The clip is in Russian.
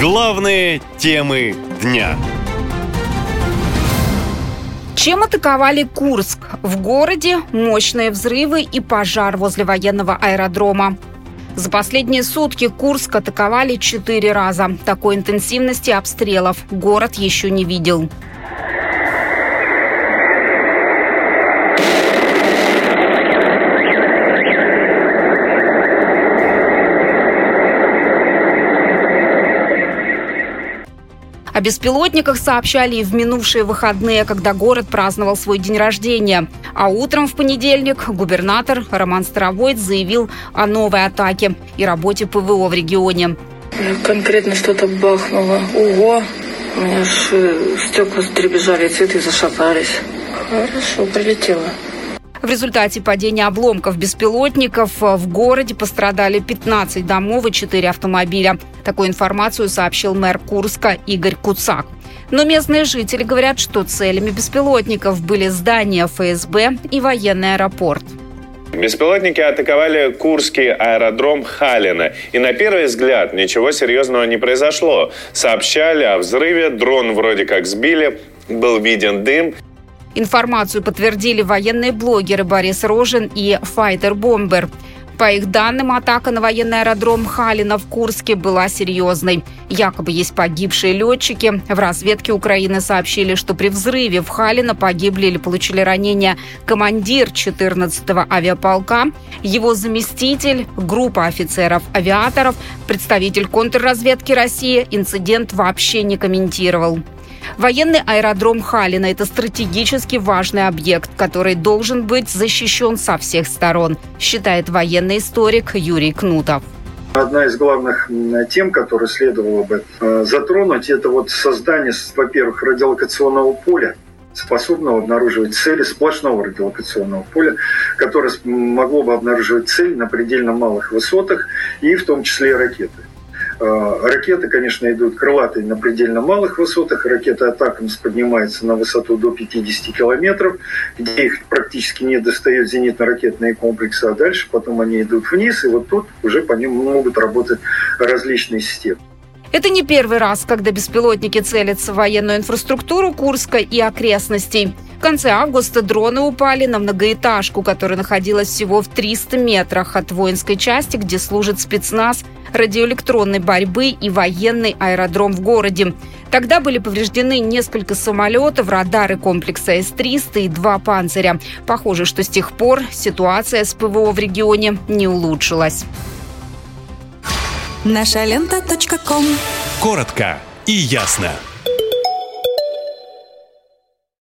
Главные темы дня. Чем атаковали Курск? В городе мощные взрывы и пожар возле военного аэродрома. За последние сутки Курск атаковали четыре раза. Такой интенсивности обстрелов город еще не видел. О беспилотниках сообщали и в минувшие выходные, когда город праздновал свой день рождения. А утром в понедельник губернатор Роман Старовойт заявил о новой атаке и работе ПВО в регионе. Конкретно что-то бахнуло. Ого! У меня аж э, стекла дребезжали, цветы зашатались. Хорошо, прилетело. В результате падения обломков беспилотников в городе пострадали 15 домов и 4 автомобиля. Такую информацию сообщил мэр Курска Игорь Куцак. Но местные жители говорят, что целями беспилотников были здания ФСБ и военный аэропорт. Беспилотники атаковали Курский аэродром Халина. И на первый взгляд ничего серьезного не произошло. Сообщали о взрыве, дрон вроде как сбили, был виден дым. Информацию подтвердили военные блогеры Борис Рожин и Файтер Бомбер. По их данным, атака на военный аэродром Халина в Курске была серьезной. Якобы есть погибшие летчики. В разведке Украины сообщили, что при взрыве в Халина погибли или получили ранения командир 14-го авиаполка, его заместитель, группа офицеров-авиаторов, представитель контрразведки России инцидент вообще не комментировал. Военный аэродром Халина – это стратегически важный объект, который должен быть защищен со всех сторон, считает военный историк Юрий Кнутов. Одна из главных тем, которую следовало бы э, затронуть, это вот создание, во-первых, радиолокационного поля, способного обнаруживать цели сплошного радиолокационного поля, которое могло бы обнаруживать цель на предельно малых высотах и в том числе и ракеты. Э, ракеты, конечно, идут крылатые на предельно малых высотах. Ракета «Атакамс» поднимается на высоту до 50 километров, где их практически не достают зенитно-ракетные комплексы, а дальше потом они идут вниз, и вот тут уже по ним могут работать различные системы. Это не первый раз, когда беспилотники целятся в военную инфраструктуру Курска и окрестностей. В конце августа дроны упали на многоэтажку, которая находилась всего в 300 метрах от воинской части, где служит спецназ радиоэлектронной борьбы и военный аэродром в городе. Тогда были повреждены несколько самолетов, радары комплекса С-300 и два «Панциря». Похоже, что с тех пор ситуация с ПВО в регионе не улучшилась. Наша лента. Коротко и ясно.